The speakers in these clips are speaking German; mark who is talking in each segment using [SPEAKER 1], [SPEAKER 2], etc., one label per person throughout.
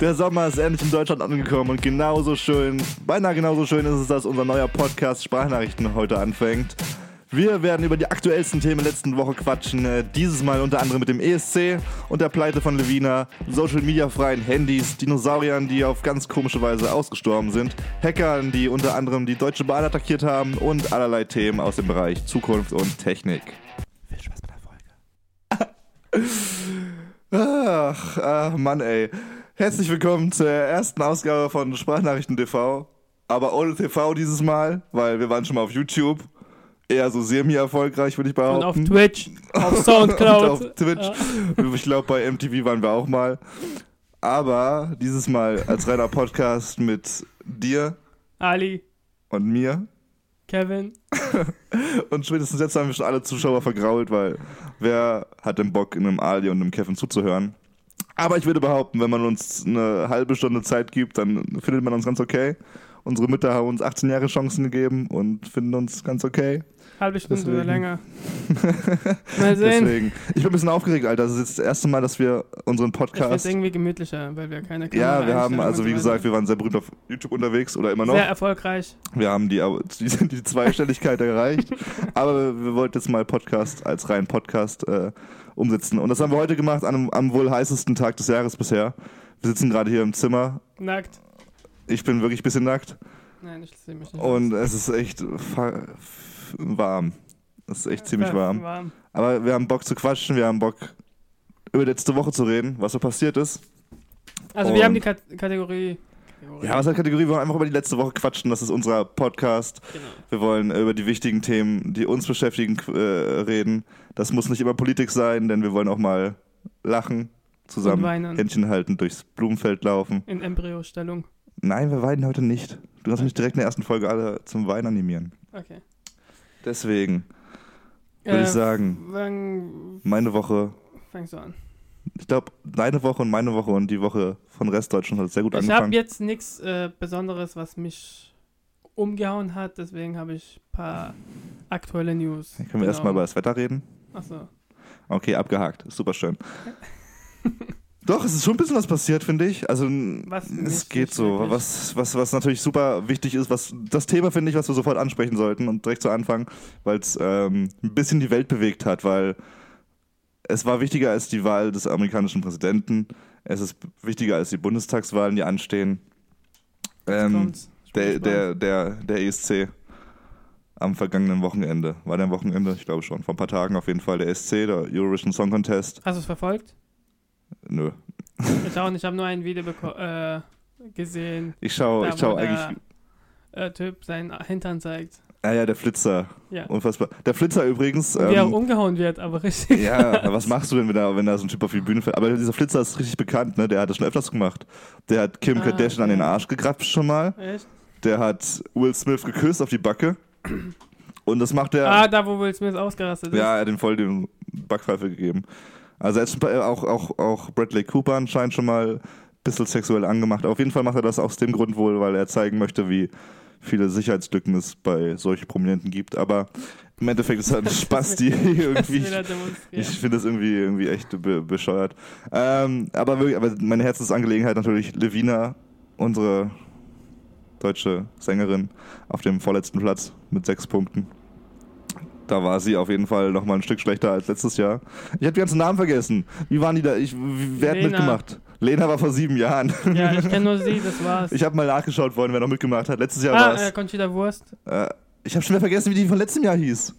[SPEAKER 1] Der Sommer ist endlich in Deutschland angekommen und genauso schön, beinahe genauso schön ist es, dass unser neuer Podcast Sprachnachrichten heute anfängt. Wir werden über die aktuellsten Themen der letzten Woche quatschen. Äh, Dieses Mal unter anderem mit dem ESC und der Pleite von Levina, Social Media freien Handys, Dinosauriern, die auf ganz komische Weise ausgestorben sind, Hackern, die unter anderem die Deutsche Bahn attackiert haben und allerlei Themen aus dem Bereich Zukunft und Technik. Viel Spaß bei der Folge. Ach, ach Mann, ey. Herzlich willkommen zur ersten Ausgabe von Sprachnachrichten TV. Aber ohne TV dieses Mal, weil wir waren schon mal auf YouTube. Eher so semi-erfolgreich, würde ich
[SPEAKER 2] Und
[SPEAKER 1] behaupten.
[SPEAKER 2] auf Twitch, auf Soundcloud.
[SPEAKER 1] Und auf Twitch. Ich glaube, bei MTV waren wir auch mal. Aber dieses Mal als reiner Podcast mit dir
[SPEAKER 2] Ali,
[SPEAKER 1] und mir.
[SPEAKER 2] Kevin.
[SPEAKER 1] Und spätestens jetzt haben wir schon alle Zuschauer vergrault, weil wer hat den Bock, in einem Ali und einem Kevin zuzuhören? Aber ich würde behaupten, wenn man uns eine halbe Stunde Zeit gibt, dann findet man uns ganz okay. Unsere Mütter haben uns 18 Jahre Chancen gegeben und finden uns ganz okay.
[SPEAKER 2] Halbe Stunde
[SPEAKER 1] Deswegen.
[SPEAKER 2] oder länger. Mal sehen.
[SPEAKER 1] Deswegen. Ich bin ein bisschen aufgeregt, Alter. Das ist jetzt das erste Mal, dass wir unseren
[SPEAKER 2] Ich finde
[SPEAKER 1] Podcast.
[SPEAKER 2] irgendwie gemütlicher, weil wir keine
[SPEAKER 1] Ja, wir haben, also wie gesagt, wir waren sehr berühmt auf YouTube unterwegs oder immer noch.
[SPEAKER 2] Sehr erfolgreich.
[SPEAKER 1] Wir haben die, die, die Zweistelligkeit erreicht. Aber wir wollten jetzt mal Podcast als reinen Podcast äh, umsetzen. Und das haben wir heute gemacht, an am wohl heißesten Tag des Jahres bisher. Wir sitzen gerade hier im Zimmer.
[SPEAKER 2] Nackt.
[SPEAKER 1] Ich bin wirklich ein bisschen nackt.
[SPEAKER 2] Nein, ich sehe mich nicht.
[SPEAKER 1] Und es ist echt warm. Es ist echt ziemlich warm.
[SPEAKER 2] warm.
[SPEAKER 1] Aber wir haben Bock zu quatschen. Wir haben Bock, über letzte Woche zu reden, was so passiert ist.
[SPEAKER 2] Also wir haben
[SPEAKER 1] Und-
[SPEAKER 2] die Kat Kategorie.
[SPEAKER 1] Ja, was hat Kategorie? Wir wollen einfach über die letzte Woche quatschen. Das ist unser Podcast.
[SPEAKER 2] Genau.
[SPEAKER 1] Wir wollen über die wichtigen Themen, die uns beschäftigen, äh, reden. Das muss nicht immer Politik sein, denn wir wollen auch mal lachen, zusammen
[SPEAKER 2] Und.
[SPEAKER 1] Händchen halten, durchs Blumenfeld laufen.
[SPEAKER 2] In Embryostellung.
[SPEAKER 1] Nein, wir weinen heute nicht. Du hast mich direkt in der ersten Folge alle zum Weinen animieren.
[SPEAKER 2] Okay.
[SPEAKER 1] Deswegen würde ich sagen, meine Woche,
[SPEAKER 2] fängst du an?
[SPEAKER 1] ich glaube, deine Woche und meine Woche und die Woche von Restdeutschland hat sehr gut
[SPEAKER 2] Ich habe
[SPEAKER 1] angefangen.
[SPEAKER 2] jetzt nichts äh, Besonderes, was mich umgehauen hat, deswegen habe ich ein paar aktuelle News.
[SPEAKER 1] Können wir erstmal über das Wetter reden?
[SPEAKER 2] Achso.
[SPEAKER 1] Okay, abgehakt. Super schön. Doch, es ist schon ein bisschen was passiert, finde ich. Also
[SPEAKER 2] Was
[SPEAKER 1] es geht so.
[SPEAKER 2] wirklich.
[SPEAKER 1] Was, was, was natürlich super wichtig ist, was das Thema finde ich, was wir sofort ansprechen sollten und direkt zu Anfang, weil es ähm, ein bisschen die Welt bewegt hat, weil es war wichtiger als die Wahl des amerikanischen Präsidenten. Es ist wichtiger als die Bundestagswahlen, die anstehen. Ähm, der, der, der, der ESC am vergangenen Wochenende. War der am Wochenende? Ich glaube schon. Vor ein paar Tagen auf jeden Fall. Der ESC, der Eurovision Song Contest.
[SPEAKER 2] Hast du es verfolgt?
[SPEAKER 1] Nö.
[SPEAKER 2] Ich auch nicht. Ich habe nur ein Video äh, gesehen,
[SPEAKER 1] Ich schaue, ich schaue
[SPEAKER 2] wo der-
[SPEAKER 1] eigentlich.
[SPEAKER 2] äh, Typ seinen Hintern zeigt.
[SPEAKER 1] Ah ja, der Flitzer.
[SPEAKER 2] Ja.
[SPEAKER 1] Unfassbar. Der Flitzer übrigens.
[SPEAKER 2] Und wie er
[SPEAKER 1] Ähm,
[SPEAKER 2] umgehauen wird, aber richtig.
[SPEAKER 1] ja, was machst du denn, wenn da, wenn da so ein Typ auf die Bühne fällt? Aber dieser Flitzer ist richtig bekannt, ne? Der hat das schon öfters gemacht. Der hat Kim
[SPEAKER 2] Ah,
[SPEAKER 1] Kardashian an
[SPEAKER 2] okay.
[SPEAKER 1] den Arsch gegrapscht schon mal.
[SPEAKER 2] Echt?
[SPEAKER 1] Der hat Will Smith geküsst auf die Backe. Und das macht er.
[SPEAKER 2] Ah, da wo Will Smith ausgerastet ist.
[SPEAKER 1] Ja, er hat ihm voll den Backpfeife gegeben. Also er bei- auch, auch, auch Bradley Cooper anscheinend schon mal ein bisschen sexuell angemacht. Auf jeden Fall macht er das aus dem Grund wohl, weil er zeigen möchte, wie viele Sicherheitslücken es bei solchen Prominenten gibt. Aber im Endeffekt ist er ein Spaß, die irgendwie. Ich finde das irgendwie, irgendwie echt be bescheuert. Ähm, aber, wirklich, aber meine Herzensangelegenheit natürlich Levina, unsere deutsche Sängerin, auf dem vorletzten Platz mit sechs Punkten. Da war sie auf jeden Fall noch mal ein Stück schlechter als letztes Jahr. Ich habe die ganzen Namen vergessen. Wie waren die da? Ich, wer hat mitgemacht? Lena war vor sieben Jahren.
[SPEAKER 2] Ja, ich kenne nur sie, das war's.
[SPEAKER 1] Ich habe mal nachgeschaut vorhin, wer noch mitgemacht hat. Letztes Jahr
[SPEAKER 2] ah,
[SPEAKER 1] war
[SPEAKER 2] äh,
[SPEAKER 1] es.
[SPEAKER 2] Conchita Wurst.
[SPEAKER 1] Äh, ich habe schon wieder vergessen, wie die von letztem Jahr hieß.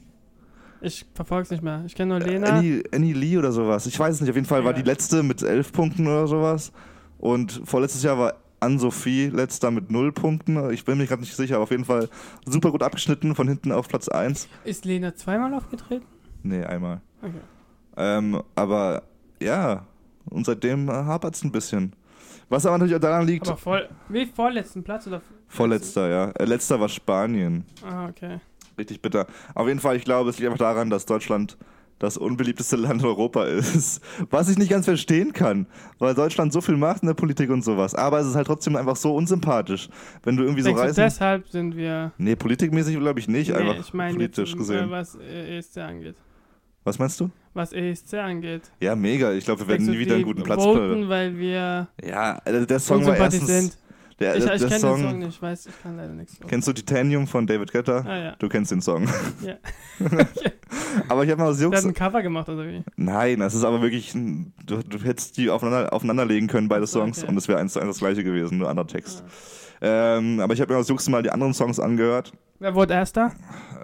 [SPEAKER 2] Ich verfolg's nicht mehr. Ich kenne nur
[SPEAKER 1] Äh,
[SPEAKER 2] Lena.
[SPEAKER 1] Annie, Annie Lee oder sowas. Ich weiß es nicht. Auf jeden Fall war
[SPEAKER 2] Ja.
[SPEAKER 1] die letzte mit elf Punkten oder sowas. Und vorletztes Jahr war Anne-Sophie letzter mit null Punkten. Ich bin mir gerade nicht sicher, aber auf jeden Fall super gut abgeschnitten von hinten auf Platz 1.
[SPEAKER 2] Ist Lena zweimal aufgetreten?
[SPEAKER 1] Nee, einmal.
[SPEAKER 2] Okay.
[SPEAKER 1] Ähm, aber ja, und seitdem hapert es ein bisschen. Was aber natürlich auch daran liegt,
[SPEAKER 2] Aber voll. Wie vorletzten Platz oder?
[SPEAKER 1] vorletzter, ja. Äh, letzter war Spanien.
[SPEAKER 2] Ah, okay.
[SPEAKER 1] Richtig bitter. Auf jeden Fall, ich glaube, es liegt einfach daran, dass Deutschland das unbeliebteste Land Europa ist. Was ich nicht ganz verstehen kann, weil Deutschland so viel macht in der Politik und sowas. Aber es ist halt trotzdem einfach so unsympathisch, wenn du irgendwie so
[SPEAKER 2] Denkst du,
[SPEAKER 1] reisen.
[SPEAKER 2] deshalb sind wir.
[SPEAKER 1] Nee, politikmäßig glaube ich nicht,
[SPEAKER 2] Nee,
[SPEAKER 1] einfach
[SPEAKER 2] ich meine
[SPEAKER 1] politisch
[SPEAKER 2] jetzt,
[SPEAKER 1] gesehen.
[SPEAKER 2] Äh, was äh, ESC angeht.
[SPEAKER 1] Was meinst du?
[SPEAKER 2] was ESC angeht.
[SPEAKER 1] Ja, mega. Ich glaube, wir werden nie wieder einen guten Platz
[SPEAKER 2] voten, weil wir
[SPEAKER 1] Ja, also der Song war erstens.
[SPEAKER 2] sind.
[SPEAKER 1] Der,
[SPEAKER 2] Ich,
[SPEAKER 1] der,
[SPEAKER 2] ich kenne den Song nicht, ich weiß, ich kann leider nichts.
[SPEAKER 1] Kennst du Titanium von David Guetta?
[SPEAKER 2] Ah ja.
[SPEAKER 1] Du kennst den Song.
[SPEAKER 2] Ja.
[SPEAKER 1] Aber ich habe mal aus
[SPEAKER 2] Der hat ein Cover gemacht oder wie?
[SPEAKER 1] Nein, das ist aber wirklich. Ein, du, du hättest die aufeinander, aufeinanderlegen können, beide
[SPEAKER 2] so,
[SPEAKER 1] Songs,
[SPEAKER 2] okay.
[SPEAKER 1] und es wäre eins zu eins das gleiche gewesen, nur anderer Text.
[SPEAKER 2] Ah.
[SPEAKER 1] Ähm, aber ich habe mir aus Jux mal die anderen Songs angehört.
[SPEAKER 2] Wer wurde erster?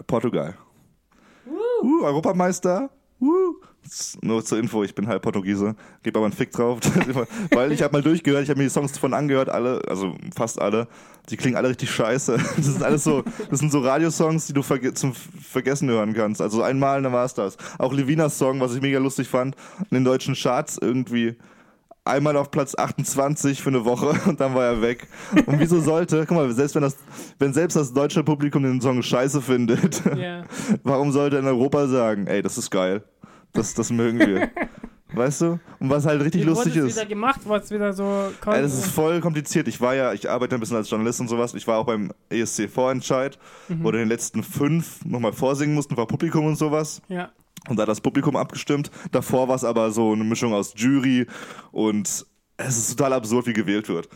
[SPEAKER 1] Portugal. Uh, Europameister. Uh. Nur zur Info, ich bin halb Portugiese, gebe aber einen Fick drauf, weil ich habe mal durchgehört, ich habe mir die Songs davon angehört, alle, also fast alle, die klingen alle richtig scheiße. Das sind alles so, das sind so Radiosongs, die du verge zum Vergessen hören kannst. Also einmal, dann war es das. Auch Levinas Song, was ich mega lustig fand, in den deutschen Charts irgendwie einmal auf Platz 28 für eine Woche und dann war er weg. Und wieso sollte, guck mal, selbst wenn das, wenn selbst das deutsche Publikum den Song scheiße findet,
[SPEAKER 2] Ja.
[SPEAKER 1] Warum sollte in Europa sagen, ey, das ist geil. Das, das mögen wir. weißt du? Und was halt richtig
[SPEAKER 2] Wie
[SPEAKER 1] lustig
[SPEAKER 2] es
[SPEAKER 1] ist.
[SPEAKER 2] wieder gemacht? Es wieder so...
[SPEAKER 1] Ey, das ist voll kompliziert. Ich war ja, ich arbeite ein bisschen als Journalist und sowas. Ich war auch beim ESC-Vorentscheid,
[SPEAKER 2] Mhm.
[SPEAKER 1] wo wir den letzten fünf nochmal vorsingen mussten, vor Publikum und sowas.
[SPEAKER 2] ja.
[SPEAKER 1] Und da hat das Publikum abgestimmt. Davor war es aber so eine Mischung aus Jury und es ist total absurd, wie gewählt wird.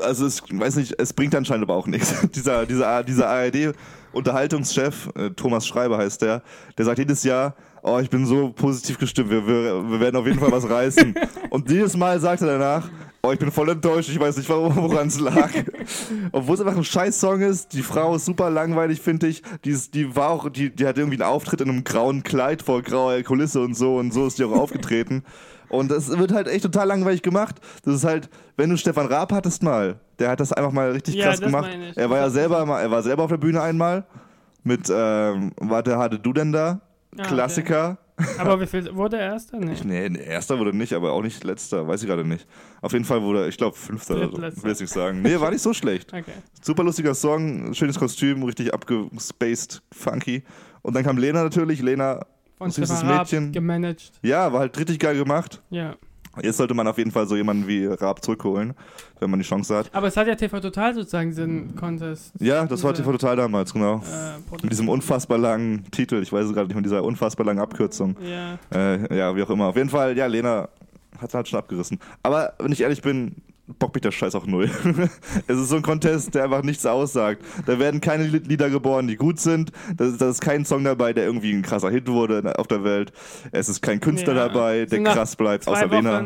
[SPEAKER 1] Also es, weiß nicht, es bringt anscheinend aber auch nichts. dieser, dieser, dieser ARD-Unterhaltungschef, äh, Thomas Schreiber heißt der, der sagt jedes Jahr, oh, ich bin so positiv gestimmt, wir, wir, wir werden auf jeden Fall was reißen. Und jedes Mal sagt er danach, oh, ich bin voll enttäuscht, ich weiß nicht, woran es lag. Obwohl es einfach ein scheiß Song ist, die Frau ist super langweilig, finde ich. Die, ist, die war auch, die, die hat irgendwie einen Auftritt in einem grauen Kleid vor grauer Kulisse und so und so ist die auch aufgetreten. Und das wird halt echt total langweilig gemacht. Das ist halt, wenn du Stefan Raab hattest mal, der hat das einfach mal richtig
[SPEAKER 2] Ja,
[SPEAKER 1] krass
[SPEAKER 2] das
[SPEAKER 1] gemacht.
[SPEAKER 2] meine ich.
[SPEAKER 1] Er war ja selber mal, er war selber auf der Bühne einmal mit, ähm, warte, hatte du denn da?
[SPEAKER 2] Ah,
[SPEAKER 1] Klassiker.
[SPEAKER 2] Aber wie viel... Wurde er erster? Nee.
[SPEAKER 1] Nee, nee, erster wurde nicht, aber auch nicht letzter, weiß ich gerade nicht. Auf jeden Fall wurde, ich glaube, fünfter oder so, will ich nicht sagen. Nee, war nicht so schlecht.
[SPEAKER 2] Okay.
[SPEAKER 1] Super lustiger Song, schönes Kostüm, richtig abgespaced, funky. Und dann kam Lena natürlich, Lena,
[SPEAKER 2] Von
[SPEAKER 1] Süßes Mädchen.
[SPEAKER 2] gemanagt.
[SPEAKER 1] ja, war halt richtig geil gemacht.
[SPEAKER 2] Ja.
[SPEAKER 1] Jetzt sollte man auf jeden Fall so jemanden wie Raab zurückholen, wenn man die Chance hat.
[SPEAKER 2] Aber es hat ja TV Total sozusagen diesen Contest
[SPEAKER 1] Ja, das war TV Total damals, genau.
[SPEAKER 2] äh,
[SPEAKER 1] Mit diesem unfassbar langen Titel, ich weiß es gerade nicht, mit dieser unfassbar langen Abkürzung.
[SPEAKER 2] Ja.
[SPEAKER 1] Äh, ja, wie auch immer. Auf jeden Fall, ja, Lena hat halt schon abgerissen. Aber wenn ich ehrlich bin, bockt mich der Scheiß auch null. es ist so ein Contest, der einfach nichts aussagt. Da werden keine Lied- Lieder geboren, die gut sind. Da ist, ist kein Song dabei, der irgendwie ein krasser Hit wurde auf der Welt. Es ist kein Künstler
[SPEAKER 2] Ja.
[SPEAKER 1] dabei, der krass bleibt, außer Lena.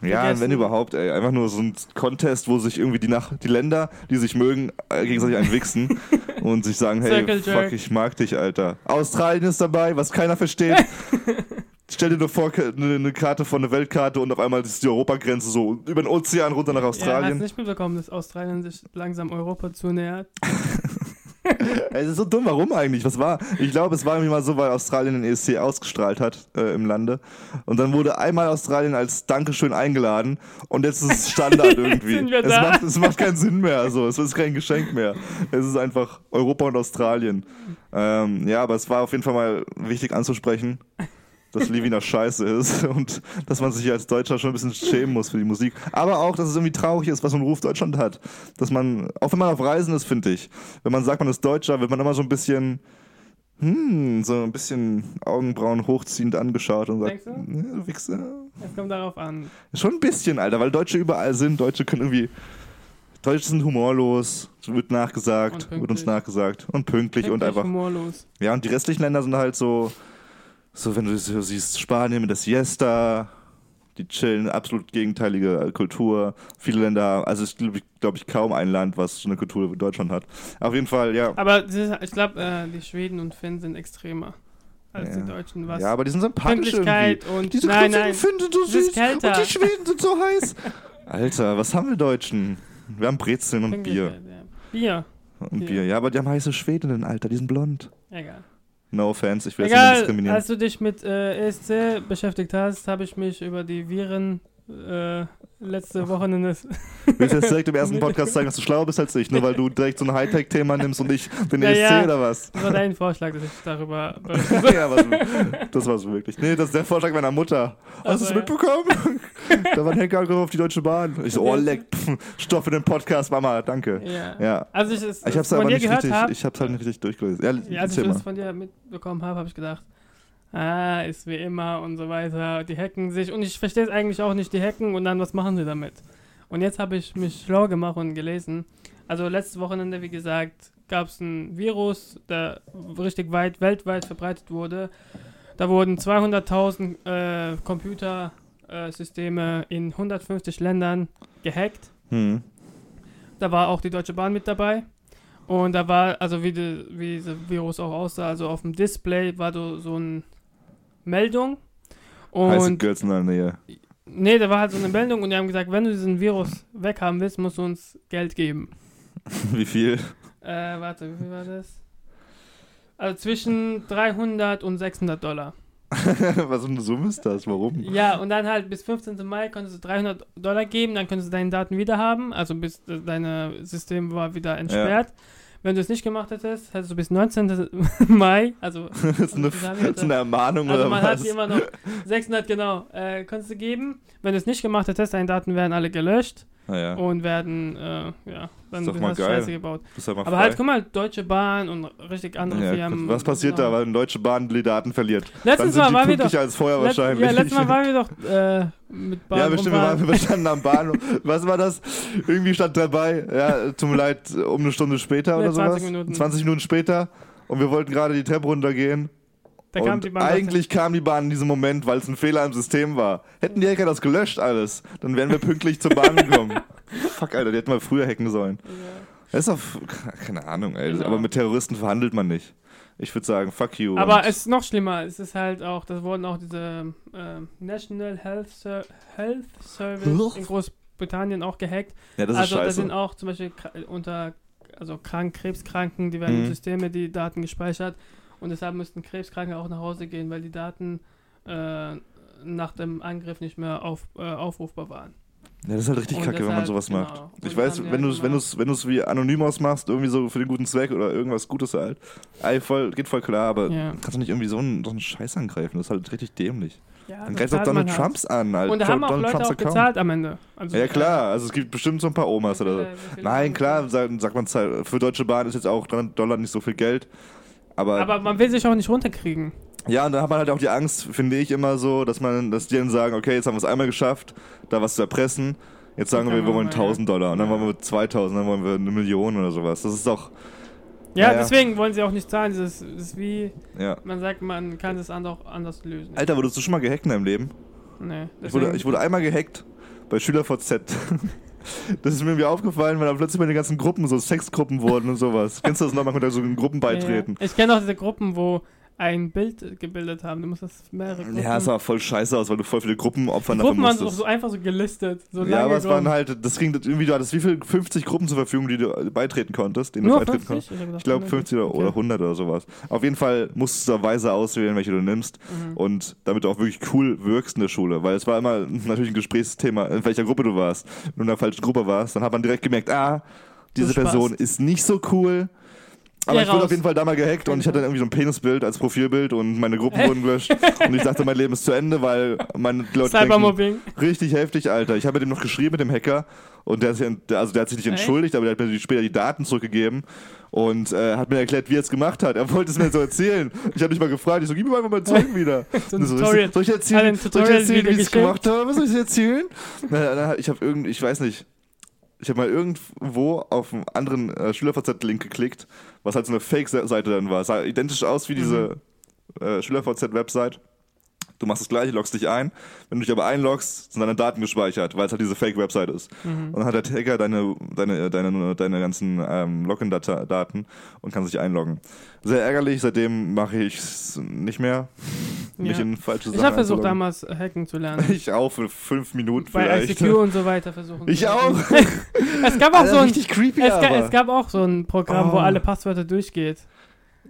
[SPEAKER 1] Ja,
[SPEAKER 2] vergessen.
[SPEAKER 1] wenn überhaupt, ey. Einfach nur so ein Contest, wo sich irgendwie die, nach die Länder, die sich mögen, äh, gegenseitig einwichsen und sich sagen, hey, fuck, ich mag dich, Alter. Australien ist dabei, was keiner versteht. Stell dir nur vor, eine Karte von einer Weltkarte und auf einmal ist die Europagrenze so über den Ozean runter nach
[SPEAKER 2] Ja, hast
[SPEAKER 1] Australien.
[SPEAKER 2] nicht mitbekommen, dass Australien sich langsam Europa zunähert?
[SPEAKER 1] Das ist so dumm, warum eigentlich? Was war? Ich glaube, es war irgendwie mal so, weil Australien den ESC ausgestrahlt hat äh, im Lande. Und dann wurde einmal Australien als Dankeschön eingeladen und jetzt ist es Standard irgendwie.
[SPEAKER 2] sind wir
[SPEAKER 1] es,
[SPEAKER 2] da.
[SPEAKER 1] macht, es macht keinen Sinn mehr. Also. Es ist kein Geschenk mehr. Es ist einfach Europa und Australien. Ähm, ja, aber es war auf jeden Fall mal wichtig anzusprechen, dass Livina scheiße ist und dass man sich als Deutscher schon ein bisschen schämen muss für die Musik. Aber auch, dass es irgendwie traurig ist, was so ein Ruf Deutschland hat. Dass man, auch wenn man auf Reisen ist, finde ich, wenn man sagt, man ist Deutscher, wird man immer so ein bisschen, hm, so ein bisschen Augenbrauen hochziehend angeschaut und sagt,
[SPEAKER 2] du?
[SPEAKER 1] "Ne, du Wichser.
[SPEAKER 2] Es kommt darauf an.
[SPEAKER 1] Schon ein bisschen, Alter, weil Deutsche überall sind. Deutsche können irgendwie. Deutsche sind humorlos, wird nachgesagt,
[SPEAKER 2] Und
[SPEAKER 1] wird uns
[SPEAKER 2] pünktlich.
[SPEAKER 1] nachgesagt und pünktlich, und
[SPEAKER 2] Wirklich
[SPEAKER 1] einfach.
[SPEAKER 2] humorlos.
[SPEAKER 1] Ja, und die restlichen Länder sind halt so, so wenn du so siehst, Spanien mit der Siesta, die chillen, absolut gegenteilige Kultur. Viele Länder, also es glaube ich, kaum ein Land, was so eine Kultur wie Deutschland hat. Auf jeden Fall, ja.
[SPEAKER 2] Aber ich glaube, äh, die Schweden und Finnen sind extremer als
[SPEAKER 1] Ja.
[SPEAKER 2] die Deutschen. Was
[SPEAKER 1] Ja, aber die sind sympathisch irgendwie.
[SPEAKER 2] Und
[SPEAKER 1] Diese
[SPEAKER 2] nein, nein.
[SPEAKER 1] Finnen sind so süß und die Schweden sind so heiß. Alter, was haben wir Deutschen? Wir haben Brezeln und Bier.
[SPEAKER 2] Ja. Bier.
[SPEAKER 1] Und
[SPEAKER 2] Bier.
[SPEAKER 1] Bier. Ja, aber die haben heiße Schwedinnen, Alter, die sind blond.
[SPEAKER 2] Egal.
[SPEAKER 1] No offense, ich will jetzt nicht
[SPEAKER 2] Egal,
[SPEAKER 1] diskriminieren.
[SPEAKER 2] als du dich mit äh, ESC beschäftigt hast, habe ich mich über die Viren äh, letzte Wochenende.
[SPEAKER 1] Willst du jetzt direkt im ersten Podcast sagen, dass du schlauer bist als ich, nur weil du direkt so ein Hightech-Thema nimmst und ich den
[SPEAKER 2] Ja,
[SPEAKER 1] ESC
[SPEAKER 2] ja.
[SPEAKER 1] oder was?
[SPEAKER 2] Das war dein Vorschlag, dass ich darüber.
[SPEAKER 1] ja, was, das war's wirklich. Nee, das ist der Vorschlag meiner Mutter. Hast du
[SPEAKER 2] Also,
[SPEAKER 1] es
[SPEAKER 2] ja.
[SPEAKER 1] mitbekommen? da war ein Henker auf die Deutsche Bahn. Ich so, oh leck, pff, Stoff für den Podcast, Mama, danke.
[SPEAKER 2] ja. Also ich es
[SPEAKER 1] Ich hab's aber nicht richtig,
[SPEAKER 2] habe.
[SPEAKER 1] ich hab's halt nicht richtig durchgelesen. Ja,
[SPEAKER 2] als ich das von dir mitbekommen habe, habe ich gedacht, ah, ist wie immer und so weiter. Die hacken sich und ich verstehe es eigentlich auch nicht, die hacken und dann was machen sie damit? Und jetzt habe ich mich schlau gemacht und gelesen. Also letztes Wochenende, wie gesagt, gab es ein Virus, der richtig weit weltweit verbreitet wurde. Da wurden 200.000 äh, Computersysteme in 150 Ländern gehackt.
[SPEAKER 1] Hm.
[SPEAKER 2] Da war auch die Deutsche Bahn mit dabei. Und da war, also wie, die, wie dieser Virus auch aussah, also auf dem Display war so, so eine Meldung.
[SPEAKER 1] Heiße
[SPEAKER 2] Und
[SPEAKER 1] Girls in der Nähe.
[SPEAKER 2] nee, da war halt so eine Meldung und die haben gesagt, wenn du diesen Virus weghaben willst, musst du uns Geld geben.
[SPEAKER 1] Wie viel?
[SPEAKER 2] Äh, warte, wie viel war das? Also zwischen 300 und 600 Dollar.
[SPEAKER 1] Was für eine Summe ist das? Warum?
[SPEAKER 2] Ja, und dann halt bis 15. Mai konntest du 300 Dollar geben, dann konntest du deine Daten wieder haben, also bis dein System war wieder entsperrt. Wenn du es nicht gemacht hättest, hättest du bis 19. Mai, also,
[SPEAKER 1] Das ist eine, das ist eine Ermahnung
[SPEAKER 2] also
[SPEAKER 1] oder
[SPEAKER 2] man
[SPEAKER 1] was?
[SPEAKER 2] hat immer noch 600, genau, äh, konntest du geben. Wenn du es nicht gemacht hättest, deine Daten werden alle gelöscht
[SPEAKER 1] Naja,
[SPEAKER 2] und werden, äh, ja, dann du
[SPEAKER 1] geil.
[SPEAKER 2] Scheiße gebaut.
[SPEAKER 1] halt
[SPEAKER 2] Aber halt, guck mal, Deutsche Bahn und richtig andere
[SPEAKER 1] ja,
[SPEAKER 2] Firmen.
[SPEAKER 1] was passiert da,
[SPEAKER 2] genau.
[SPEAKER 1] weil eine Deutsche Bahn die Daten verliert?
[SPEAKER 2] Letztes
[SPEAKER 1] Dann sind
[SPEAKER 2] Mal
[SPEAKER 1] die
[SPEAKER 2] waren wir doch.
[SPEAKER 1] als vorher
[SPEAKER 2] Letzt,
[SPEAKER 1] wahrscheinlich.
[SPEAKER 2] ja, letztes Mal waren wir doch äh, mit Bahn
[SPEAKER 1] Ja, bestimmt, wir waren wir standen am Bahnhof. Was war das? Irgendwie stand dabei, ja, tut mir leid, um eine Stunde später
[SPEAKER 2] Ja,
[SPEAKER 1] oder
[SPEAKER 2] 20
[SPEAKER 1] sowas.
[SPEAKER 2] Minuten.
[SPEAKER 1] 20 Minuten später. Und wir wollten gerade die Treppe runtergehen.
[SPEAKER 2] Da kam die Bahn
[SPEAKER 1] eigentlich kam die Bahn in diesem Moment, weil es ein Fehler im System war. Hätten die Hacker das gelöscht alles, dann wären wir pünktlich zur Bahn gekommen. Fuck, Alter, die hätten mal früher hacken sollen.
[SPEAKER 2] Ja.
[SPEAKER 1] Das ist doch, keine Ahnung, ey.
[SPEAKER 2] Genau.
[SPEAKER 1] Aber mit Terroristen verhandelt man nicht. Ich würde sagen, fuck you.
[SPEAKER 2] Aber es ist noch schlimmer. Es ist halt auch, das wurden auch diese äh, National Health, Ser Health Service in Großbritannien auch gehackt.
[SPEAKER 1] ja, das ist
[SPEAKER 2] also da
[SPEAKER 1] scheiße.
[SPEAKER 2] sind auch zum Beispiel unter also krank, Krebskranken, die werden
[SPEAKER 1] Mhm.
[SPEAKER 2] Systeme die Daten gespeichert und deshalb müssten Krebskranke auch nach Hause gehen, weil die Daten äh, nach dem Angriff nicht mehr auf, äh, aufrufbar waren.
[SPEAKER 1] Ja, das ist halt richtig
[SPEAKER 2] Und
[SPEAKER 1] kacke, wenn man sowas
[SPEAKER 2] genau.
[SPEAKER 1] macht.
[SPEAKER 2] Und
[SPEAKER 1] Ich weiß, wenn du
[SPEAKER 2] halt
[SPEAKER 1] es wenn du's, wenn du's wie Anonymous machst, irgendwie so für den guten Zweck oder irgendwas Gutes halt, ey, voll, geht voll klar, aber
[SPEAKER 2] Ja.
[SPEAKER 1] kannst du nicht irgendwie so einen, so einen Scheiß angreifen? Das ist halt richtig dämlich.
[SPEAKER 2] Ja,
[SPEAKER 1] Dann du auch Donald
[SPEAKER 2] halt.
[SPEAKER 1] Trumps an, halt.
[SPEAKER 2] Und da haben auch
[SPEAKER 1] Donald
[SPEAKER 2] Leute
[SPEAKER 1] Trumps
[SPEAKER 2] auch
[SPEAKER 1] Account.
[SPEAKER 2] gezahlt am Ende. Also,
[SPEAKER 1] Ja klar, also es gibt bestimmt so ein paar Omas oder so.
[SPEAKER 2] Viele
[SPEAKER 1] Nein, klar, sagt, sagt man, für Deutsche Bahn ist jetzt auch 300 Dollar nicht so viel Geld. Aber,
[SPEAKER 2] Aber man will sich auch nicht runterkriegen.
[SPEAKER 1] ja, und dann hat man halt auch die Angst, finde ich immer so, dass man, dass die dann sagen, okay, jetzt haben wir es einmal geschafft, da was zu erpressen. Jetzt sagen wir, wir wollen
[SPEAKER 2] wir mal,
[SPEAKER 1] 1000 Dollar und dann
[SPEAKER 2] Ja.
[SPEAKER 1] wollen wir 2000, dann wollen wir eine Million oder sowas. Das ist doch,
[SPEAKER 2] Ja,
[SPEAKER 1] Ja, ja.
[SPEAKER 2] deswegen wollen sie auch nicht zahlen. Das ist, das ist wie,
[SPEAKER 1] ja.
[SPEAKER 2] man sagt, man kann das auch anders lösen.
[SPEAKER 1] Alter, wurdest du schon mal gehackt in deinem Leben?
[SPEAKER 2] Nee,
[SPEAKER 1] Ich wurde, ich wurde einmal gehackt bei SchülerVZ. Das ist mir irgendwie aufgefallen, weil da plötzlich meine ganzen Gruppen so Sexgruppen wurden und sowas. Kennst du das noch? Man konnte so in Gruppen beitreten.
[SPEAKER 2] Ja, ja. Ich kenne auch diese Gruppen, wo ein Bild gebildet haben. Du musst das mehrere Gruppen.
[SPEAKER 1] Ja, es sah voll scheiße aus, weil du voll viele Gruppenopfer dafür
[SPEAKER 2] Gruppen waren so, einfach so gelistet. So
[SPEAKER 1] ja, aber es waren
[SPEAKER 2] Gruppen.
[SPEAKER 1] halt, das ging irgendwie, du hattest wie viel? 50 Gruppen zur Verfügung, die du beitreten konntest, denen
[SPEAKER 2] Nur
[SPEAKER 1] du beitreten
[SPEAKER 2] 50?
[SPEAKER 1] konntest. Ich glaube
[SPEAKER 2] 100.
[SPEAKER 1] 50 oder,
[SPEAKER 2] Okay.
[SPEAKER 1] oder 100 oder sowas. Auf jeden Fall musstest du da weise auswählen, welche du nimmst.
[SPEAKER 2] Mhm.
[SPEAKER 1] Und damit du auch wirklich cool wirkst in der Schule. Weil es war immer natürlich ein Gesprächsthema, in welcher Gruppe du warst. Wenn du in der falschen Gruppe warst, dann hat man direkt gemerkt, ah, diese. Person ist nicht so cool. Aber ich wurde auf jeden Fall da mal gehackt und ich hatte dann irgendwie so ein Penisbild als Profilbild und meine Gruppen wurden gelöscht. und ich dachte, mein Leben ist zu Ende, weil meine Leute denken,
[SPEAKER 2] Cybermobbing.
[SPEAKER 1] richtig heftig, Alter. Ich habe mit dem noch geschrieben, mit dem Hacker. Und der, hat sich- der, also der hat sich nicht entschuldigt, aber der hat mir später die Daten zurückgegeben und äh, hat mir erklärt, wie er es gemacht hat. Er wollte es mir so erzählen. Ich habe mich mal gefragt, ich so, gib mir einfach mal Zeug wieder.
[SPEAKER 2] So
[SPEAKER 1] so, soll ich erzählen, soll ich erzählen wie ich es gemacht habe? Soll ich es erzählen? Na, na, ich habe irgend, ich weiß nicht. Ich habe mal irgendwo auf einen anderen äh, SchülerVZ-Link geklickt, was halt so eine Fake-Seite dann war. Sah identisch aus wie diese äh, SchülerVZ-Website. Du machst das gleiche, loggst dich ein. Wenn du dich aber einloggst, sind deine Daten gespeichert, weil es halt diese Fake-Website ist.
[SPEAKER 2] Mhm.
[SPEAKER 1] Und dann hat der Hacker deine, deine, deine, deine ganzen ähm, Login-Daten und kann sich einloggen. Sehr ärgerlich, seitdem mache ich es nicht mehr. Mich
[SPEAKER 2] Ja.
[SPEAKER 1] in falsche
[SPEAKER 2] Ich
[SPEAKER 1] Sachen
[SPEAKER 2] habe versucht damals äh, hacken zu lernen.
[SPEAKER 1] Ich auch für fünf Minuten
[SPEAKER 2] Bei
[SPEAKER 1] vielleicht.
[SPEAKER 2] ICQ und so weiter versuchen.
[SPEAKER 1] Ich auch.
[SPEAKER 2] es gab auch
[SPEAKER 1] Alter,
[SPEAKER 2] so ein,
[SPEAKER 1] richtig creepy,
[SPEAKER 2] es, ga, es gab auch so ein Programm, wo
[SPEAKER 1] Oh.
[SPEAKER 2] alle Passwörter durchgeht.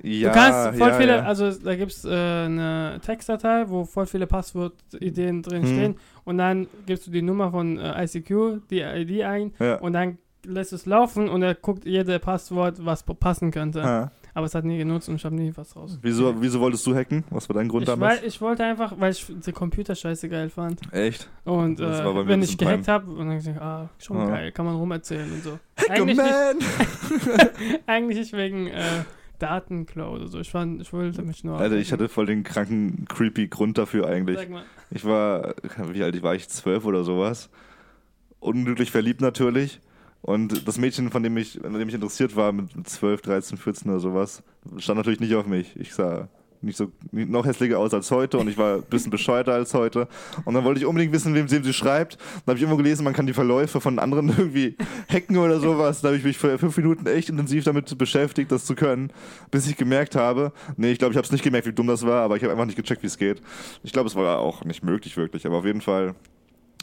[SPEAKER 1] Ja,
[SPEAKER 2] du kannst voll
[SPEAKER 1] ja,
[SPEAKER 2] viele,
[SPEAKER 1] ja.
[SPEAKER 2] also da gibt es äh, eine Textdatei, wo voll viele Passwortideen drin
[SPEAKER 1] Hm.
[SPEAKER 2] stehen und dann gibst du die Nummer von äh, ICQ, die ID ein und dann lässt es laufen und er guckt jede Passwort, was passen könnte.
[SPEAKER 1] Ah.
[SPEAKER 2] Aber es hat nie genutzt und ich habe nie was raus.
[SPEAKER 1] Wieso, wieso wolltest du hacken? Was war dein Grund
[SPEAKER 2] Ich,
[SPEAKER 1] damals?
[SPEAKER 2] weil, ich wollte einfach, weil ich die Computerscheiße geil fand.
[SPEAKER 1] Echt?
[SPEAKER 2] Und äh,
[SPEAKER 1] war
[SPEAKER 2] wenn ich gehackt habe, und dann gesagt, ah, schon
[SPEAKER 1] Ah.
[SPEAKER 2] geil, kann man rumerzählen und so.
[SPEAKER 1] Hacker
[SPEAKER 2] Eigentlich nicht, eigentlich nicht wegen äh, Datenklau oder so. Ich, fand, ich wollte mich nur.
[SPEAKER 1] Alter, ich hatte voll den kranken, creepy Grund dafür eigentlich. Ich war, wie alt war ich? Zwölf oder sowas. Unglücklich verliebt natürlich. Und das Mädchen, von dem ich, an dem ich interessiert war, mit 12, 13, 14 oder sowas, stand natürlich nicht auf mich. Ich sah nicht so nicht- noch hässlicher aus als heute und ich war ein bisschen bescheuerter als heute. Und dann wollte ich unbedingt wissen, wem sie, schreibt. Dann habe ich irgendwo gelesen, man kann die Verläufe von anderen irgendwie hacken oder sowas. Da habe ich mich für fünf Minuten echt intensiv damit beschäftigt, das zu können, bis ich gemerkt habe, nee, ich glaube, ich habe es nicht gemerkt, wie dumm das war, aber ich habe einfach nicht gecheckt, wie es geht. Ich glaube, es war auch nicht möglich wirklich, aber auf jeden Fall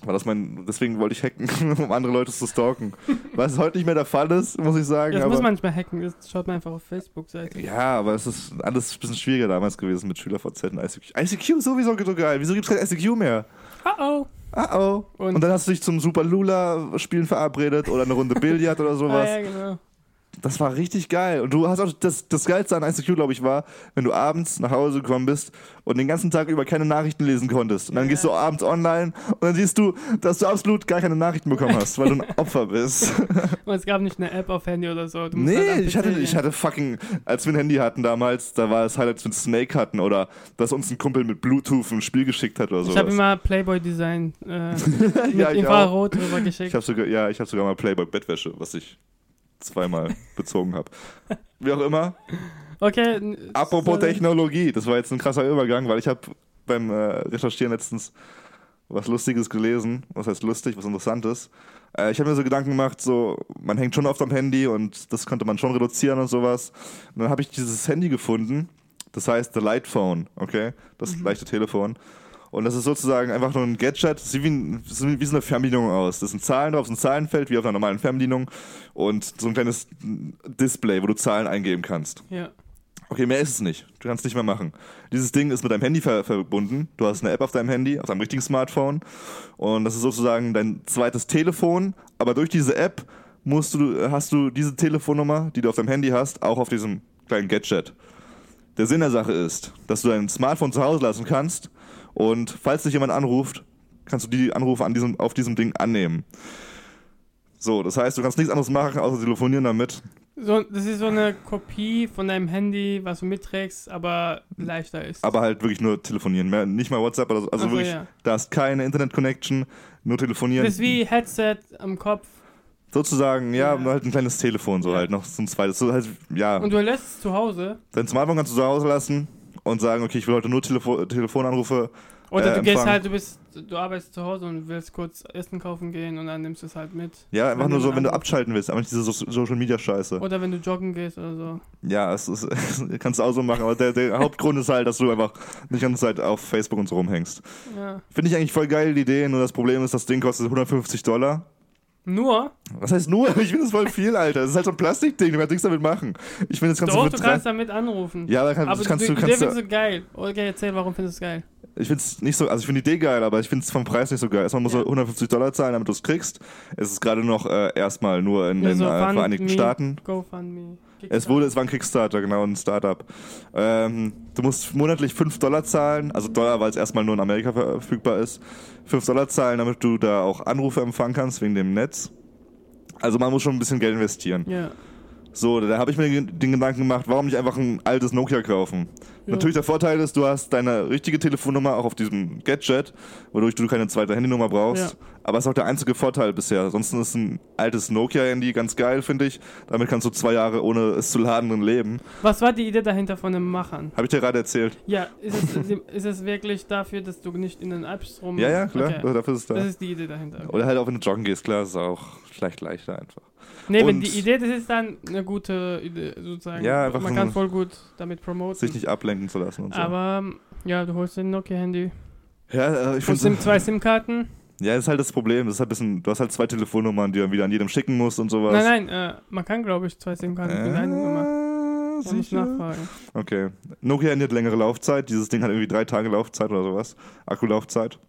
[SPEAKER 1] war das mein, deswegen wollte ich hacken, um andere Leute zu stalken. Was heute nicht mehr der Fall ist, muss ich sagen.
[SPEAKER 2] Das
[SPEAKER 1] aber
[SPEAKER 2] muss man nicht mehr hacken. Das schaut man einfach auf Facebook-Seite.
[SPEAKER 1] ja, aber es ist alles ein bisschen schwieriger damals gewesen mit SchülerVZ und ICQ. ICQ sowieso so geil. Wieso gibt es kein ICQ mehr?
[SPEAKER 2] Oh oh.
[SPEAKER 1] Ah oh. Und,
[SPEAKER 2] Und-
[SPEAKER 1] dann hast du dich zum Super Lula-Spielen verabredet oder eine Runde Billard oder
[SPEAKER 2] Ah,
[SPEAKER 1] sowas.
[SPEAKER 2] ja, genau.
[SPEAKER 1] Das war richtig geil. Und du hast auch das, das Geilste an ICQ, glaube ich, war, wenn du abends nach Hause gekommen bist und den ganzen Tag über keine Nachrichten lesen konntest. Und dann
[SPEAKER 2] Ja.
[SPEAKER 1] gehst du abends online und dann siehst du, dass du absolut gar keine Nachrichten bekommen hast, weil du ein Opfer bist.
[SPEAKER 2] Und es gab nicht eine App auf Handy oder so. Halt
[SPEAKER 1] Nee,
[SPEAKER 2] am
[SPEAKER 1] ich hatte, ich hatte fucking, als wir ein Handy hatten damals, da war es halt, als wir Snake hatten oder dass uns ein Kumpel mit Bluetooth ein Spiel geschickt hat oder
[SPEAKER 2] Ich
[SPEAKER 1] sowas.
[SPEAKER 2] habe immer Playboy-Design äh, mit
[SPEAKER 1] ja, ich.
[SPEAKER 2] Infrarot drüber
[SPEAKER 1] Ich
[SPEAKER 2] geschickt.
[SPEAKER 1] habe sogar, ja, ich habe sogar mal Playboy Bettwäsche, was ich zweimal bezogen habe. Wie auch immer.
[SPEAKER 2] Okay.
[SPEAKER 1] Apropos Technologie, das war jetzt ein krasser Übergang, weil ich habe beim äh, Recherchieren letztens was Lustiges gelesen. Was heißt lustig, was Interessantes. Äh, ich habe mir so Gedanken gemacht, so, man hängt schon oft am Handy und das könnte man schon reduzieren und sowas. Und dann habe ich dieses Handy gefunden, das heißt The Light Phone, okay? Das leichte Telefon. Und das ist sozusagen einfach nur ein Gadget, sieht wie, ein, wie so eine Fernbedienung aus. Das sind Zahlen drauf, ein Zahlenfeld, wie auf einer normalen Fernbedienung. Und so ein kleines Display, wo du Zahlen eingeben kannst.
[SPEAKER 2] Ja.
[SPEAKER 1] Okay, mehr ist es nicht. Du kannst nicht mehr machen. Dieses Ding ist mit deinem Handy ver verbunden. Du hast eine App auf deinem Handy, auf deinem richtigen Smartphone. Und das ist sozusagen dein zweites Telefon. Aber durch diese App musst du, hast du diese Telefonnummer, die du auf deinem Handy hast, auch auf diesem kleinen Gadget. Der Sinn der Sache ist, dass du dein Smartphone zu Hause lassen kannst und falls dich jemand anruft, kannst du die Anrufe an diesem, auf diesem Ding annehmen. So, das heißt, du kannst nichts anderes machen, außer telefonieren damit.
[SPEAKER 2] So, das ist so eine Kopie von deinem Handy, was du mitträgst, aber leichter ist.
[SPEAKER 1] Aber halt wirklich nur telefonieren, mehr, nicht mal WhatsApp. Also
[SPEAKER 2] Ach so,
[SPEAKER 1] wirklich,
[SPEAKER 2] ja.
[SPEAKER 1] da ist keine Internet-Connection, nur telefonieren.
[SPEAKER 2] Das ist wie Headset am Kopf
[SPEAKER 1] Sozusagen, ja,
[SPEAKER 2] Ja.
[SPEAKER 1] halt ein kleines Telefon, so
[SPEAKER 2] Ja.
[SPEAKER 1] halt noch so ein zweites. So halt, ja,
[SPEAKER 2] und du lässt es zu Hause.
[SPEAKER 1] dein Smartphone kannst du zu Hause lassen und sagen, okay, ich will heute nur Telefo Telefonanrufe.
[SPEAKER 2] Oder
[SPEAKER 1] Äh,
[SPEAKER 2] du gehst
[SPEAKER 1] empfangen.
[SPEAKER 2] halt, du bist, du arbeitest zu Hause und willst kurz Essen kaufen gehen und dann nimmst du es halt mit.
[SPEAKER 1] Ja, einfach nur so, wenn du abschalten willst, aber nicht diese so Social-Media-Scheiße.
[SPEAKER 2] Oder wenn du joggen gehst oder so.
[SPEAKER 1] Ja, es ist, kannst du auch so machen, aber der, der Hauptgrund ist halt, dass du einfach nicht ganze Zeit auf Facebook und so rumhängst.
[SPEAKER 2] Ja.
[SPEAKER 1] Finde ich eigentlich voll geil, die Idee, nur das Problem ist, das Ding kostet 150 Dollar.
[SPEAKER 2] Nur?
[SPEAKER 1] Was heißt nur? Ich finde das voll viel, Alter. Das ist halt so ein Plastikding, du kannst nichts damit machen. Ich finde, das kannst
[SPEAKER 2] Doch,
[SPEAKER 1] du
[SPEAKER 2] du kannst damit anrufen.
[SPEAKER 1] Ja, da kann,
[SPEAKER 2] aber
[SPEAKER 1] kannst du, kannst
[SPEAKER 2] Idee findest du geil. Okay, erzähl, warum findest du es geil?
[SPEAKER 1] ich finde es nicht so, also ich finde die Idee geil, aber ich finde es vom Preis nicht so geil. Erstmal musst
[SPEAKER 2] Ja.
[SPEAKER 1] du 150 Dollar zahlen, damit du es kriegst. Es ist gerade noch äh, erstmal nur in
[SPEAKER 2] Ja,
[SPEAKER 1] den
[SPEAKER 2] so
[SPEAKER 1] äh, Vereinigten
[SPEAKER 2] Me,
[SPEAKER 1] Staaten.
[SPEAKER 2] GoFundMe.
[SPEAKER 1] Es wurde, es war ein Kickstarter, genau, ein Startup. Ähm, du musst monatlich 5 Dollar zahlen, also Dollar, weil es erstmal nur in Amerika verfügbar ist. 5 Dollar zahlen, damit du da auch Anrufe empfangen kannst wegen dem Netz. Also man muss schon ein bisschen Geld investieren.
[SPEAKER 2] Ja.
[SPEAKER 1] So, da habe ich mir den Gedanken gemacht, warum nicht einfach ein altes Nokia kaufen?
[SPEAKER 2] Ja.
[SPEAKER 1] Natürlich der Vorteil ist, du hast deine richtige Telefonnummer auch auf diesem Gadget, wodurch du keine zweite Handynummer brauchst.
[SPEAKER 2] Ja.
[SPEAKER 1] Aber es ist auch der einzige Vorteil bisher. Ansonsten ist ein altes Nokia-Handy ganz geil, finde ich. Damit kannst du zwei Jahre ohne es zu laden drin leben.
[SPEAKER 2] Was war die Idee dahinter von den Machern?
[SPEAKER 1] Habe ich dir gerade erzählt.
[SPEAKER 2] Ja, ist es, ist es wirklich dafür, dass du nicht in den Apps rum...
[SPEAKER 1] Ja, ja, klar.
[SPEAKER 2] Okay.
[SPEAKER 1] Dafür ist es da.
[SPEAKER 2] Das ist die Idee dahinter. Okay.
[SPEAKER 1] Oder halt auch wenn du joggen gehst, klar, ist es auch vielleicht leichter einfach.
[SPEAKER 2] Nee, wenn die Idee, das ist dann eine gute Idee, sozusagen.
[SPEAKER 1] Ja, einfach
[SPEAKER 2] Man kann voll gut damit promoten.
[SPEAKER 1] Sich nicht ablenken zu lassen und so.
[SPEAKER 2] Aber, ja, du holst ein Nokia-Handy.
[SPEAKER 1] ja, äh, ich finde
[SPEAKER 2] SIM, zwei SIM-Karten.
[SPEAKER 1] Ja, das ist halt das Problem. Das ist halt ein bisschen, du hast halt zwei Telefonnummern, die du wieder an jedem schicken musst und sowas.
[SPEAKER 2] Nein, nein, äh, man kann, glaube ich, zwei SIM-Karten für eine Nummer.
[SPEAKER 1] Äh,
[SPEAKER 2] Man muss nachfragen.
[SPEAKER 1] Okay. Nokia hat längere Laufzeit. Dieses Ding hat irgendwie drei Tage Laufzeit oder sowas. Akkulaufzeit.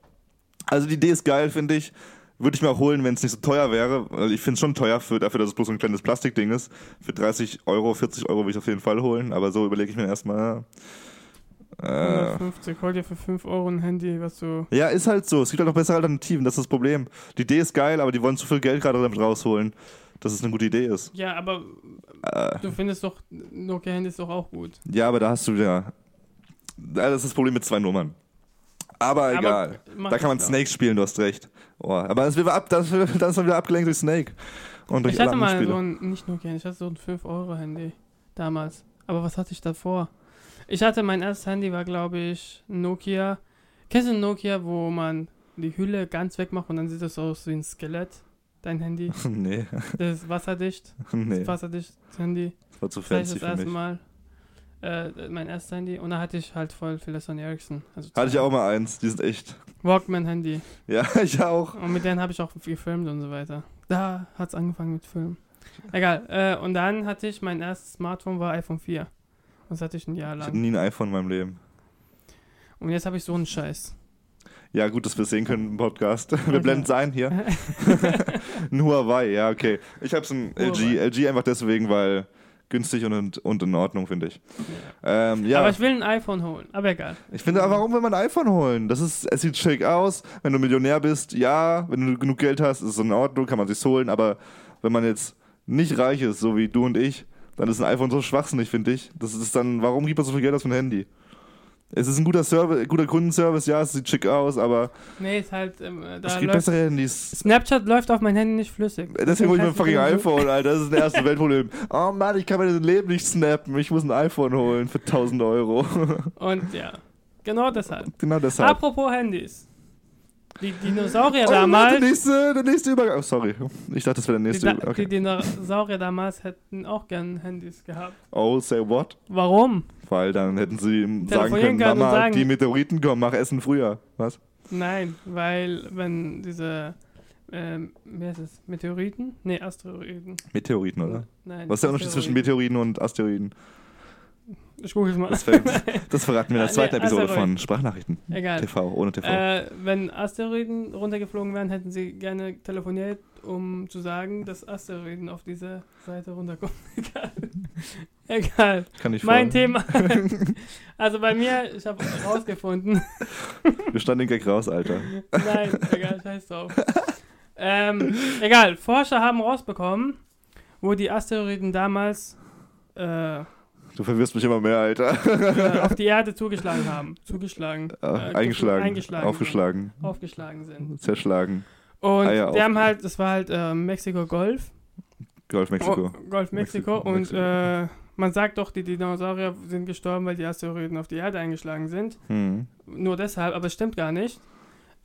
[SPEAKER 1] Also die Idee ist geil, finde ich. Würde ich mir auch holen, wenn es nicht so teuer wäre. Weil Ich finde es schon teuer für, dafür, dass es bloß so ein kleines Plastikding ist. Für 30 Euro, 40 Euro würde ich auf jeden Fall holen. Aber so überlege ich mir erstmal. Äh,
[SPEAKER 2] 150, hol dir für 5 Euro ein Handy, was du.
[SPEAKER 1] ja, ist halt so. Es gibt halt noch bessere Alternativen. Das ist das Problem. Die Idee ist geil, aber die wollen zu viel Geld gerade damit rausholen. dass es eine gute Idee ist.
[SPEAKER 2] Ja, aber
[SPEAKER 1] Äh,
[SPEAKER 2] du findest doch Nokia-Handys doch auch gut.
[SPEAKER 1] ja, aber da hast du. Ja, Das ist das Problem mit zwei Nummern. Aber egal.
[SPEAKER 2] mach
[SPEAKER 1] da kann man
[SPEAKER 2] das
[SPEAKER 1] Snake spielen, du hast recht. Oh, aber das wird ab, das, wird- dann ist wieder abgelenkt durch Snake. Und durch
[SPEAKER 2] Ich hatte mal so ein, nicht Nokia, ich hatte so ein 5-Euro-Handy damals. Aber was hatte ich davor? Ich hatte, mein erstes Handy war, glaube ich, ein Nokia. Kennst du ein Nokia, wo man die Hülle ganz wegmacht und dann sieht das aus wie ein Skelett? Dein Handy.
[SPEAKER 1] nee,
[SPEAKER 2] Das ist wasserdicht.
[SPEAKER 1] nee.
[SPEAKER 2] Das wasserdicht Handy.
[SPEAKER 1] Das war zu
[SPEAKER 2] Das
[SPEAKER 1] fancy
[SPEAKER 2] das
[SPEAKER 1] für
[SPEAKER 2] erste
[SPEAKER 1] mich.
[SPEAKER 2] Mal. Äh, mein erstes Handy. Und da hatte ich halt voll viele Sony Ericsson. Also
[SPEAKER 1] Hatte ich auch mal eins, die sind echt.
[SPEAKER 2] Walkman-Handy.
[SPEAKER 1] Ja, ich auch.
[SPEAKER 2] Und mit denen habe ich auch gefilmt und so weiter. Da hat es angefangen mit Filmen. Egal. Äh, und dann hatte ich, mein erstes Smartphone war iPhone 4. Das hatte ich ein Jahr
[SPEAKER 1] Ich hatte
[SPEAKER 2] lang.
[SPEAKER 1] nie ein iPhone in meinem Leben.
[SPEAKER 2] Und jetzt habe ich so einen Scheiß.
[SPEAKER 1] Ja, gut, dass wir es sehen können im Podcast. Wir
[SPEAKER 2] Okay.
[SPEAKER 1] blenden es ein hier. ein Huawei, ja, okay. Ich habe es ein LG. LG einfach deswegen, weil günstig und, und in Ordnung, finde ich. Ähm, ja,
[SPEAKER 2] Aber
[SPEAKER 1] ich,
[SPEAKER 2] ich will ein iPhone holen. Aber egal.
[SPEAKER 1] finde, aber warum will man ein iPhone holen? Das ist, es sieht schick aus. Wenn du Millionär bist, ja, wenn du genug Geld hast, ist es in Ordnung, kann man sich's holen. Aber wenn man jetzt nicht reich ist, so wie du und ich, dann ist ein iPhone so schwachsinnig, finde ich. Das ist dann, warum gibt man so viel Geld aus für ein Handy? Es ist ein guter Service, guter Kundenservice, ja, es sieht schick aus, aber
[SPEAKER 2] Nee, ist halt. Ähm, da
[SPEAKER 1] es gibt bessere Handys.
[SPEAKER 2] Snapchat läuft auf mein Handy nicht flüssig.
[SPEAKER 1] Deswegen hole ich mir ein fucking iPhone, Alter. Das ist das erste Weltproblem. Oh Mann, ich kann mir das Leben nicht snappen. Ich muss ein iPhone holen für 1000 Euro.
[SPEAKER 2] Und ja. Genau deshalb.
[SPEAKER 1] genau deshalb.
[SPEAKER 2] Apropos Handys. Die Dinosaurier
[SPEAKER 1] Oh,
[SPEAKER 2] damals.
[SPEAKER 1] der nächste, der nächste Übergang. Oh, sorry. Ich dachte, das wäre der nächste.
[SPEAKER 2] da,
[SPEAKER 1] Okay.
[SPEAKER 2] die Dinosaurier damals hätten auch gern Handys gehabt.
[SPEAKER 1] Oh, say what?
[SPEAKER 2] Warum?
[SPEAKER 1] Weil dann hätten sie ihm sagen können, Mama,
[SPEAKER 2] sagen-
[SPEAKER 1] die Meteoriten kommen, mach Essen früher. Was?
[SPEAKER 2] Nein, weil wenn diese ähm, wie heißt es? Meteoriten? Nee, Asteroiden.
[SPEAKER 1] Meteoriten, oder?
[SPEAKER 2] Nein.
[SPEAKER 1] Was ist der Unterschied zwischen. Meteoriten und Asteroiden?
[SPEAKER 2] Ich google es mal.
[SPEAKER 1] Das, das verraten wir in der zweiten
[SPEAKER 2] nee,
[SPEAKER 1] Episode von Sprachnachrichten.
[SPEAKER 2] Egal.
[SPEAKER 1] TV, ohne TV.
[SPEAKER 2] Äh, wenn Asteroiden runtergeflogen wären, hätten sie gerne telefoniert, um zu sagen, dass Asteroiden auf diese Seite runterkommen. Egal. Egal.
[SPEAKER 1] Kann ich
[SPEAKER 2] Mein Thema. also bei mir, ich habe rausgefunden.
[SPEAKER 1] Wir standen den Gag raus, Alter.
[SPEAKER 2] Nein, egal, scheiß drauf. ähm, egal, Forscher haben rausbekommen, wo die Asteroiden damals äh,
[SPEAKER 1] Du verwirrst mich immer mehr, Alter.
[SPEAKER 2] auf die Erde zugeschlagen haben. Zugeschlagen.
[SPEAKER 1] Äh,
[SPEAKER 2] äh,
[SPEAKER 1] eingeschlagen,
[SPEAKER 2] eingeschlagen
[SPEAKER 1] aufgeschlagen,
[SPEAKER 2] Sind, aufgeschlagen sind.
[SPEAKER 1] zerschlagen.
[SPEAKER 2] Und
[SPEAKER 1] Eier
[SPEAKER 2] die
[SPEAKER 1] auf-
[SPEAKER 2] haben halt, das war halt äh, Mexiko-Golf.
[SPEAKER 1] Golf Mexiko.
[SPEAKER 2] Oh, Golf Mexiko.
[SPEAKER 1] Mexiko,
[SPEAKER 2] Und
[SPEAKER 1] Mexiko.
[SPEAKER 2] Äh, man sagt doch, die Dinosaurier sind gestorben, weil die Asteroiden auf die Erde eingeschlagen sind.
[SPEAKER 1] Hm.
[SPEAKER 2] Nur deshalb, aber es stimmt gar nicht.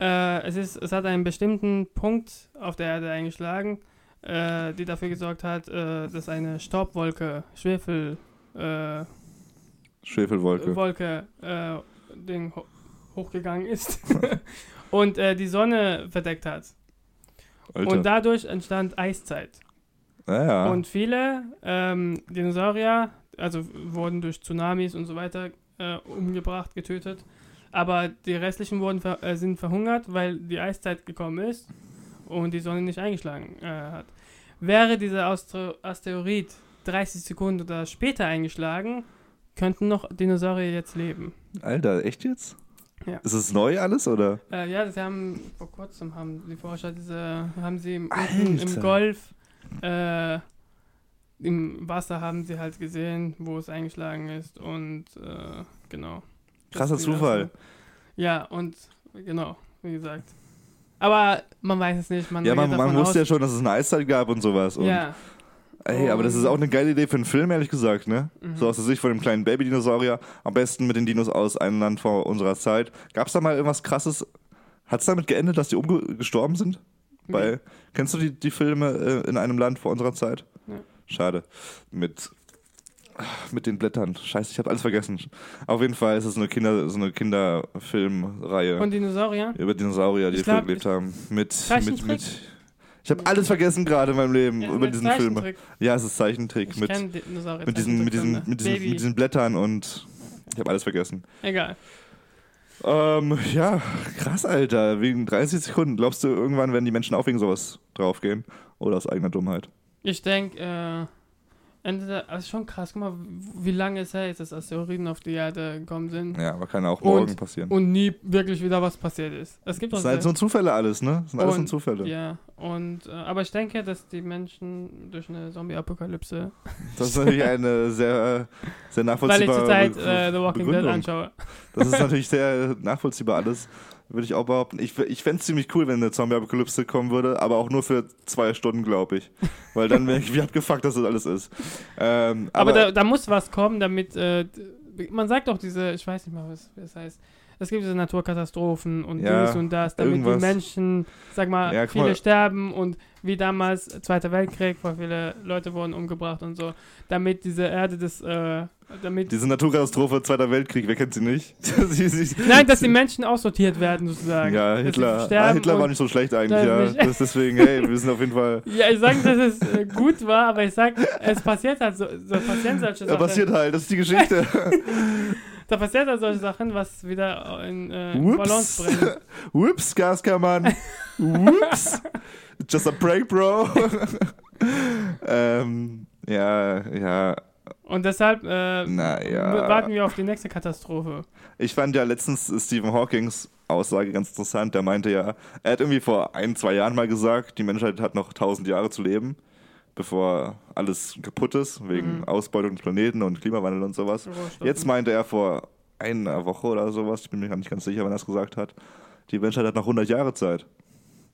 [SPEAKER 2] Äh, es, ist, es hat einen bestimmten Punkt auf der Erde eingeschlagen, äh, die dafür gesorgt hat, äh, dass eine Staubwolke, Schwefel, äh,
[SPEAKER 1] Schwefelwolke.
[SPEAKER 2] Wolke, äh, Ding ho hochgegangen ist und äh, die Sonne verdeckt hat.
[SPEAKER 1] Alter.
[SPEAKER 2] Und dadurch entstand Eiszeit.
[SPEAKER 1] naja.
[SPEAKER 2] Und viele ähm, Dinosaurier, also wurden durch Tsunamis und so weiter äh, umgebracht, getötet. Aber die restlichen wurden ver äh, sind verhungert, weil die Eiszeit gekommen ist und die Sonne nicht eingeschlagen äh, hat. Wäre dieser Astro Asteroid 30 Sekunden oder später eingeschlagen, könnten noch Dinosaurier jetzt leben.
[SPEAKER 1] Alter, echt jetzt?
[SPEAKER 2] Ja.
[SPEAKER 1] Ist es neu alles oder?
[SPEAKER 2] Äh, ja, sie haben vor kurzem haben die Forscher diese haben sie im, im Golf äh, im Wasser haben sie halt gesehen, wo es eingeschlagen ist und äh, genau.
[SPEAKER 1] Krasser Zufall.
[SPEAKER 2] also- Ja und genau, wie gesagt. Aber man weiß es nicht. Man
[SPEAKER 1] Ja, man, man wusste ja schon, dass es eine Eiszeit gab und sowas. Und,
[SPEAKER 2] ja,
[SPEAKER 1] Ey, aber das ist auch eine geile Idee für einen Film, ehrlich gesagt, ne?
[SPEAKER 2] Mhm.
[SPEAKER 1] So aus der Sicht von dem kleinen Baby-Dinosaurier. Am besten mit den Dinos aus einem Land vor unserer Zeit. Gab es da mal irgendwas krasses? Hat es damit geendet, dass die umgestorben sind? Bei, kennst du die, die Filme äh, in einem Land vor unserer Zeit?
[SPEAKER 2] Ja.
[SPEAKER 1] Schade. Mit, mit den Blättern. Scheiße, ich habe alles vergessen. Auf jeden Fall ist es eine Kinder, so eine Kinderfilmreihe
[SPEAKER 2] von Dinosauriern.
[SPEAKER 1] über Dinosaurier, die
[SPEAKER 2] glaub,
[SPEAKER 1] gelebt haben. Mit, mit, mit. Ich habe alles vergessen gerade in meinem Leben
[SPEAKER 2] Ja,
[SPEAKER 1] über diesen Film. Ja, es ist Zeichentrick
[SPEAKER 2] Ich
[SPEAKER 1] mit, mit, diesen, mit, diesen, mit, diesen, mit diesen Blättern und ich habe alles vergessen.
[SPEAKER 2] Egal.
[SPEAKER 1] Ähm, ja, krass, Alter. Wegen 30 Sekunden. Glaubst du, irgendwann werden die Menschen auch wegen sowas draufgehen? Oder aus eigener Dummheit?
[SPEAKER 2] Ich denke, äh, Ende der, also schon krass, guck mal, wie lange es her ist, dass Asteroiden auf die Erde gekommen sind
[SPEAKER 1] Ja, aber kann auch morgen
[SPEAKER 2] Und-
[SPEAKER 1] passieren.
[SPEAKER 2] und nie wirklich wieder was passiert ist. Es gibt auch
[SPEAKER 1] Das sind halt so Zufälle alles, ne? Das sind alles so
[SPEAKER 2] Und-
[SPEAKER 1] Zufälle.
[SPEAKER 2] Ja, und äh, aber ich denke, dass die Menschen durch eine Zombie-Apokalypse,
[SPEAKER 1] Das ist natürlich eine sehr, sehr
[SPEAKER 2] weil ich
[SPEAKER 1] nachvollziehbare
[SPEAKER 2] zurzeit äh, The Walking Dead
[SPEAKER 1] Begründung.
[SPEAKER 2] anschaue.
[SPEAKER 1] Das ist natürlich sehr nachvollziehbar alles, würde ich auch behaupten. Ich, ich fände es ziemlich cool, wenn eine Zombie-Apokalypse kommen würde, aber auch nur für zwei Stunden, glaube ich. Weil dann wäre ich, wie abgefuckt das alles ist. Ähm,
[SPEAKER 2] Aber, da, da muss was kommen, damit, äh, man sagt auch diese, ich weiß nicht mal, was es heißt, es gibt diese Naturkatastrophen und
[SPEAKER 1] Ja,
[SPEAKER 2] dies und das, damit
[SPEAKER 1] irgendwas.
[SPEAKER 2] die Menschen, sag mal,
[SPEAKER 1] Ja,
[SPEAKER 2] viele
[SPEAKER 1] mal.
[SPEAKER 2] sterben und wie damals Zweiter Weltkrieg, weil viele Leute wurden umgebracht und so, damit diese Erde das, äh, damit,
[SPEAKER 1] diese Naturkatastrophe, Zweiter Weltkrieg, wer kennt sie nicht? Sie- sie-
[SPEAKER 2] nein, dass die Menschen aussortiert werden sozusagen.
[SPEAKER 1] Ja, Hitler. Ah, Hitler war nicht so schlecht eigentlich, ja.
[SPEAKER 2] nicht.
[SPEAKER 1] Das deswegen, hey, wir sind auf jeden Fall.
[SPEAKER 2] Ja, ich sage dass es äh, gut war, aber ich sag, es passiert halt so, so passieren solche Sachen.
[SPEAKER 1] passiert halt, das ist die Geschichte.
[SPEAKER 2] Da passiert halt solche Sachen, was wieder in, äh. Balance bringt.
[SPEAKER 1] Whoops, Gaskammern. Whoops. Just a prank, bro. ähm, ja, ja.
[SPEAKER 2] Und deshalb äh,
[SPEAKER 1] ja.
[SPEAKER 2] warten wir auf die nächste Katastrophe.
[SPEAKER 1] Ich fand ja letztens Stephen Hawkings Aussage ganz interessant. Der meinte ja, er hat irgendwie vor ein, zwei Jahren mal gesagt, die Menschheit hat noch tausend Jahre zu leben, bevor alles kaputt ist, wegen
[SPEAKER 2] Mhm.
[SPEAKER 1] Ausbeutung des Planeten und Klimawandel und sowas. Jetzt meinte er vor einer Woche oder sowas, ich bin mir gar nicht ganz sicher, wann er es gesagt hat, die Menschheit hat noch 100 Jahre Zeit,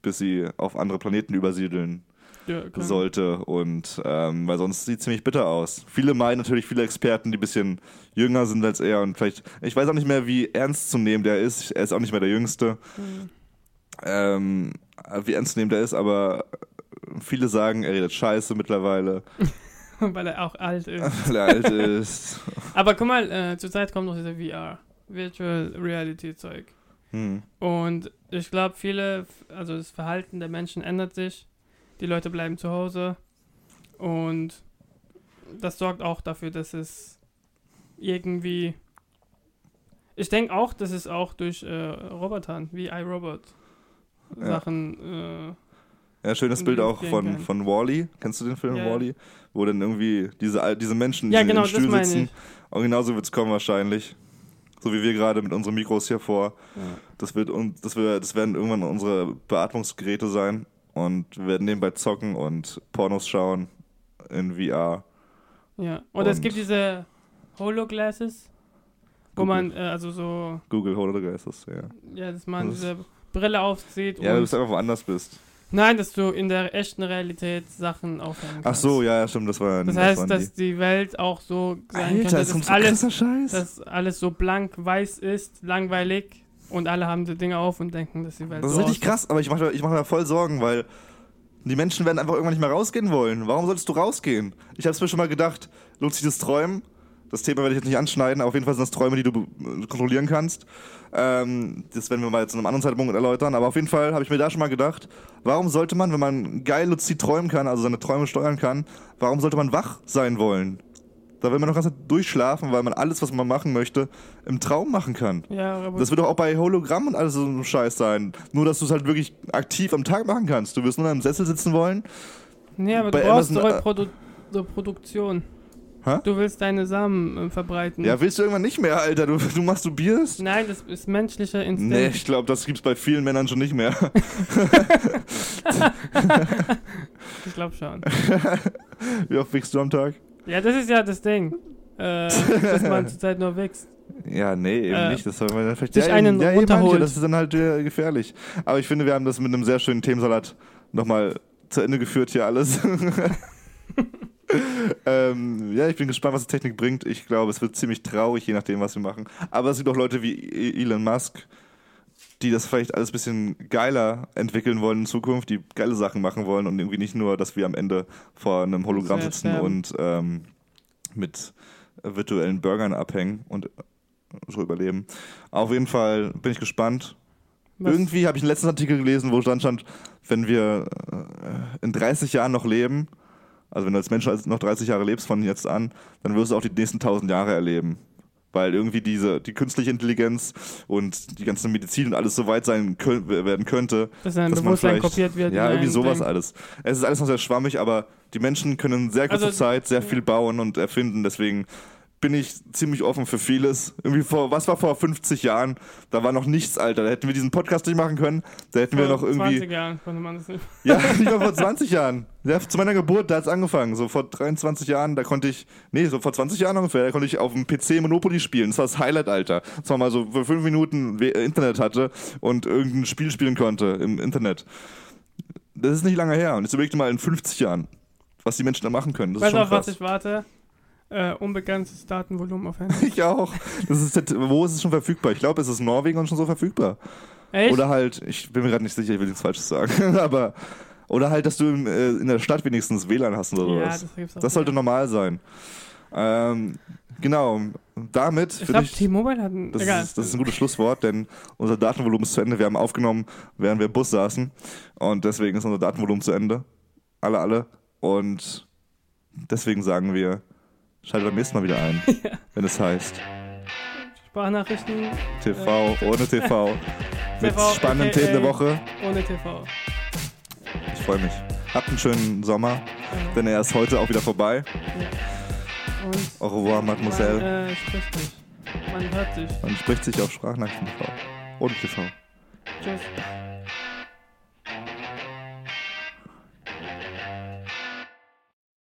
[SPEAKER 1] bis sie auf andere Planeten übersiedeln
[SPEAKER 2] ja,
[SPEAKER 1] sollte. Und ähm, weil sonst sieht es ziemlich bitter aus. Viele meinen natürlich, viele Experten, die ein bisschen jünger sind als er und vielleicht, ich weiß auch nicht mehr, wie ernst zu nehmen der ist. Er ist auch nicht mehr der Jüngste.
[SPEAKER 2] Mhm.
[SPEAKER 1] Ähm, wie ernst zu nehmen der ist, aber viele sagen, er redet scheiße mittlerweile,
[SPEAKER 2] Weil er auch alt ist.
[SPEAKER 1] weil er alt ist.
[SPEAKER 2] Aber guck mal, äh, zurzeit kommt noch dieser VR, Virtual Reality Zeug.
[SPEAKER 1] Hm.
[SPEAKER 2] Und ich glaube, viele, also das Verhalten der Menschen ändert sich. Die Leute bleiben zu Hause. Und das sorgt auch dafür, dass es irgendwie. Ich denke auch, dass es auch durch äh, Robotern wie iRobot
[SPEAKER 1] Ja.
[SPEAKER 2] Sachen.
[SPEAKER 1] Ja, schönes
[SPEAKER 2] in
[SPEAKER 1] Bild auch von,
[SPEAKER 2] kann.
[SPEAKER 1] von Wally. Kennst du den Film
[SPEAKER 2] Ja.
[SPEAKER 1] Wally? Wo dann irgendwie diese, diese Menschen
[SPEAKER 2] ja,
[SPEAKER 1] die
[SPEAKER 2] genau,
[SPEAKER 1] im
[SPEAKER 2] das
[SPEAKER 1] Stuhl
[SPEAKER 2] meine
[SPEAKER 1] sitzen. Und genauso wird es kommen wahrscheinlich. So wie wir gerade mit unseren Mikros hier vor.
[SPEAKER 2] Ja.
[SPEAKER 1] Das, wird, und das, wird, das werden irgendwann unsere Beatmungsgeräte sein. Und wir werden nebenbei zocken und Pornos schauen in VR.
[SPEAKER 2] Ja. Oder es
[SPEAKER 1] Und-
[SPEAKER 2] gibt diese Hologlasses, wo
[SPEAKER 1] Google.
[SPEAKER 2] man, äh, also so,
[SPEAKER 1] Google Hologeistes, ja.
[SPEAKER 2] ja, dass man
[SPEAKER 1] Das
[SPEAKER 2] diese Brille aufzieht
[SPEAKER 1] Ja, du
[SPEAKER 2] und
[SPEAKER 1] bist einfach woanders bist.
[SPEAKER 2] Nein, dass du in der echten Realität Sachen aufhängen kannst.
[SPEAKER 1] Ach so, ja, ja, stimmt, das war
[SPEAKER 2] Das
[SPEAKER 1] das
[SPEAKER 2] heißt, dass die Welt auch so sein
[SPEAKER 1] Alter,
[SPEAKER 2] könnte, dass
[SPEAKER 1] so
[SPEAKER 2] alles,
[SPEAKER 1] Scheiß.
[SPEAKER 2] dass alles so blank weiß ist, langweilig und alle haben die Dinge auf und denken, dass die Welt
[SPEAKER 1] Das ist
[SPEAKER 2] so
[SPEAKER 1] richtig
[SPEAKER 2] aussieht.
[SPEAKER 1] krass, aber ich mache ich mach mir voll Sorgen, weil die Menschen werden einfach irgendwann nicht mehr rausgehen wollen. Warum solltest du rausgehen? Ich habe es mir schon mal gedacht, lohnt sich das Träumen? Das Thema werde ich jetzt nicht anschneiden, aber auf jeden Fall sind das Träume, die du äh, kontrollieren kannst. Ähm, das werden wir mal zu einem anderen Zeitpunkt erläutern, aber auf jeden Fall habe ich mir da schon mal gedacht, warum sollte man, wenn man geil luzid träumen kann, also seine Träume steuern kann, warum sollte man wach sein wollen? Da will man doch ganz durchschlafen, weil man alles, was man machen möchte, im Traum machen kann.
[SPEAKER 2] Ja, aber
[SPEAKER 1] Das wird doch auch bei Hologramm und alles so ein Scheiß sein. Nur, dass du es halt wirklich aktiv am Tag machen kannst. Du wirst nur in einem Sessel sitzen wollen.
[SPEAKER 2] nee, aber
[SPEAKER 1] bei
[SPEAKER 2] du brauchst
[SPEAKER 1] Amazon,
[SPEAKER 2] so
[SPEAKER 1] äh,
[SPEAKER 2] Reprodu Reproduktion.
[SPEAKER 1] Hä?
[SPEAKER 2] Du willst deine Samen äh, verbreiten.
[SPEAKER 1] Ja, willst du irgendwann nicht mehr, Alter? Du, du masturbierst?
[SPEAKER 2] Nein, das ist menschlicher
[SPEAKER 1] Nee,
[SPEAKER 2] Instinkt.
[SPEAKER 1] ich glaube, das gibt's bei vielen Männern schon nicht mehr.
[SPEAKER 2] Ich glaube schon.
[SPEAKER 1] Wie oft wichst du am Tag?
[SPEAKER 2] Ja, das ist ja das Ding. Äh, dass man zurzeit nur wächst.
[SPEAKER 1] Ja, nee, eben
[SPEAKER 2] Äh,
[SPEAKER 1] nicht. Das soll man dann vielleicht
[SPEAKER 2] sich
[SPEAKER 1] ja,
[SPEAKER 2] einen
[SPEAKER 1] eben, ja, eben
[SPEAKER 2] runterholt.
[SPEAKER 1] manche, Das ist dann halt äh, gefährlich. Aber ich finde, wir haben das mit einem sehr schönen Themensalat nochmal zu Ende geführt hier alles. Ähm, ja, ich bin gespannt, was die Technik bringt. Ich glaube, es wird ziemlich traurig, je nachdem, was wir machen. Aber es gibt auch Leute wie E- Elon Musk, die das vielleicht alles ein bisschen geiler entwickeln wollen in Zukunft, die geile Sachen machen wollen und irgendwie nicht nur, dass wir am Ende vor einem Hologramm sitzen
[SPEAKER 2] sterben.
[SPEAKER 1] und ähm, mit virtuellen Burgern abhängen und äh, so überleben. Auf jeden Fall bin ich gespannt.
[SPEAKER 2] Was-
[SPEAKER 1] Irgendwie habe ich einen letzten Artikel gelesen, wo stand, stand wenn wir äh, in 30 Jahren noch leben, also wenn du als Mensch noch 30 Jahre lebst von jetzt an, dann wirst du auch die nächsten 1000 Jahre erleben. weil irgendwie diese, die künstliche Intelligenz und die ganze Medizin und alles so weit sein könnt, werden könnte.
[SPEAKER 2] Dass ein
[SPEAKER 1] dass man
[SPEAKER 2] Bewusstsein kopiert wird.
[SPEAKER 1] Ja, irgendwie sowas
[SPEAKER 2] Ding.
[SPEAKER 1] alles. Es ist alles noch sehr schwammig, aber die Menschen können in sehr kurzer
[SPEAKER 2] Also,
[SPEAKER 1] Zeit sehr viel bauen und erfinden. Deswegen bin ich ziemlich offen für vieles. Irgendwie vor, was war vor 50 Jahren? Da war noch nichts, Alter. Da hätten wir diesen Podcast nicht machen können. Da hätten wir
[SPEAKER 2] Vor
[SPEAKER 1] noch irgendwie.
[SPEAKER 2] 20 Jahren konnte man das nicht.
[SPEAKER 1] Ja, nicht mal vor 20 Jahren. Ja, zu meiner Geburt, da hat es angefangen. So vor 23 Jahren, da konnte ich, nee, so vor 20 Jahren ungefähr, da konnte ich auf dem PC Monopoly spielen. Das war das Highlight, Alter. Das war mal so für fünf Minuten we- Internet hatte und irgendein Spiel spielen konnte im Internet. Das ist nicht lange her. Und jetzt überleg dir mal in 50 Jahren, was die Menschen da machen können. Das
[SPEAKER 2] Weißt du,
[SPEAKER 1] schon
[SPEAKER 2] auf was ich warte? Äh, unbegrenztes Datenvolumen auf Handy.
[SPEAKER 1] Ich auch. Das ist, wo ist es schon verfügbar? Ich glaube, es ist in Norwegen schon so verfügbar.
[SPEAKER 2] Echt?
[SPEAKER 1] Oder halt, ich bin mir gerade nicht sicher, ich will nichts Falsches sagen, aber oder halt, dass du im, äh, in der Stadt wenigstens WLAN hast oder
[SPEAKER 2] ja,
[SPEAKER 1] sowas.
[SPEAKER 2] das
[SPEAKER 1] das sollte normal sein. Ähm, genau, damit
[SPEAKER 2] ich glaube, T-Mobile hat ein.
[SPEAKER 1] das,
[SPEAKER 2] Egal.
[SPEAKER 1] ist, das ist ein gutes Schlusswort, denn unser Datenvolumen ist zu Ende. Wir haben aufgenommen, während wir im Bus saßen und deswegen ist unser Datenvolumen zu Ende. Alle, alle. Und deswegen sagen wir, schaltet beim nächsten Mal wieder ein, wenn es heißt
[SPEAKER 2] Sprachnachrichten
[SPEAKER 1] TV ohne TV. Mit
[SPEAKER 2] TV,
[SPEAKER 1] spannenden
[SPEAKER 2] aka
[SPEAKER 1] Themen der Woche.
[SPEAKER 2] ohne TV.
[SPEAKER 1] Ich freue mich. Habt einen schönen Sommer,
[SPEAKER 2] Äh,
[SPEAKER 1] denn er ist heute auch wieder vorbei.
[SPEAKER 2] und
[SPEAKER 1] Au revoir, Mademoiselle.
[SPEAKER 2] Man äh, spricht sich. Man hört sich.
[SPEAKER 1] Man spricht sich auf Sprachnachrichten TV. Ohne TV.
[SPEAKER 2] Tschüss.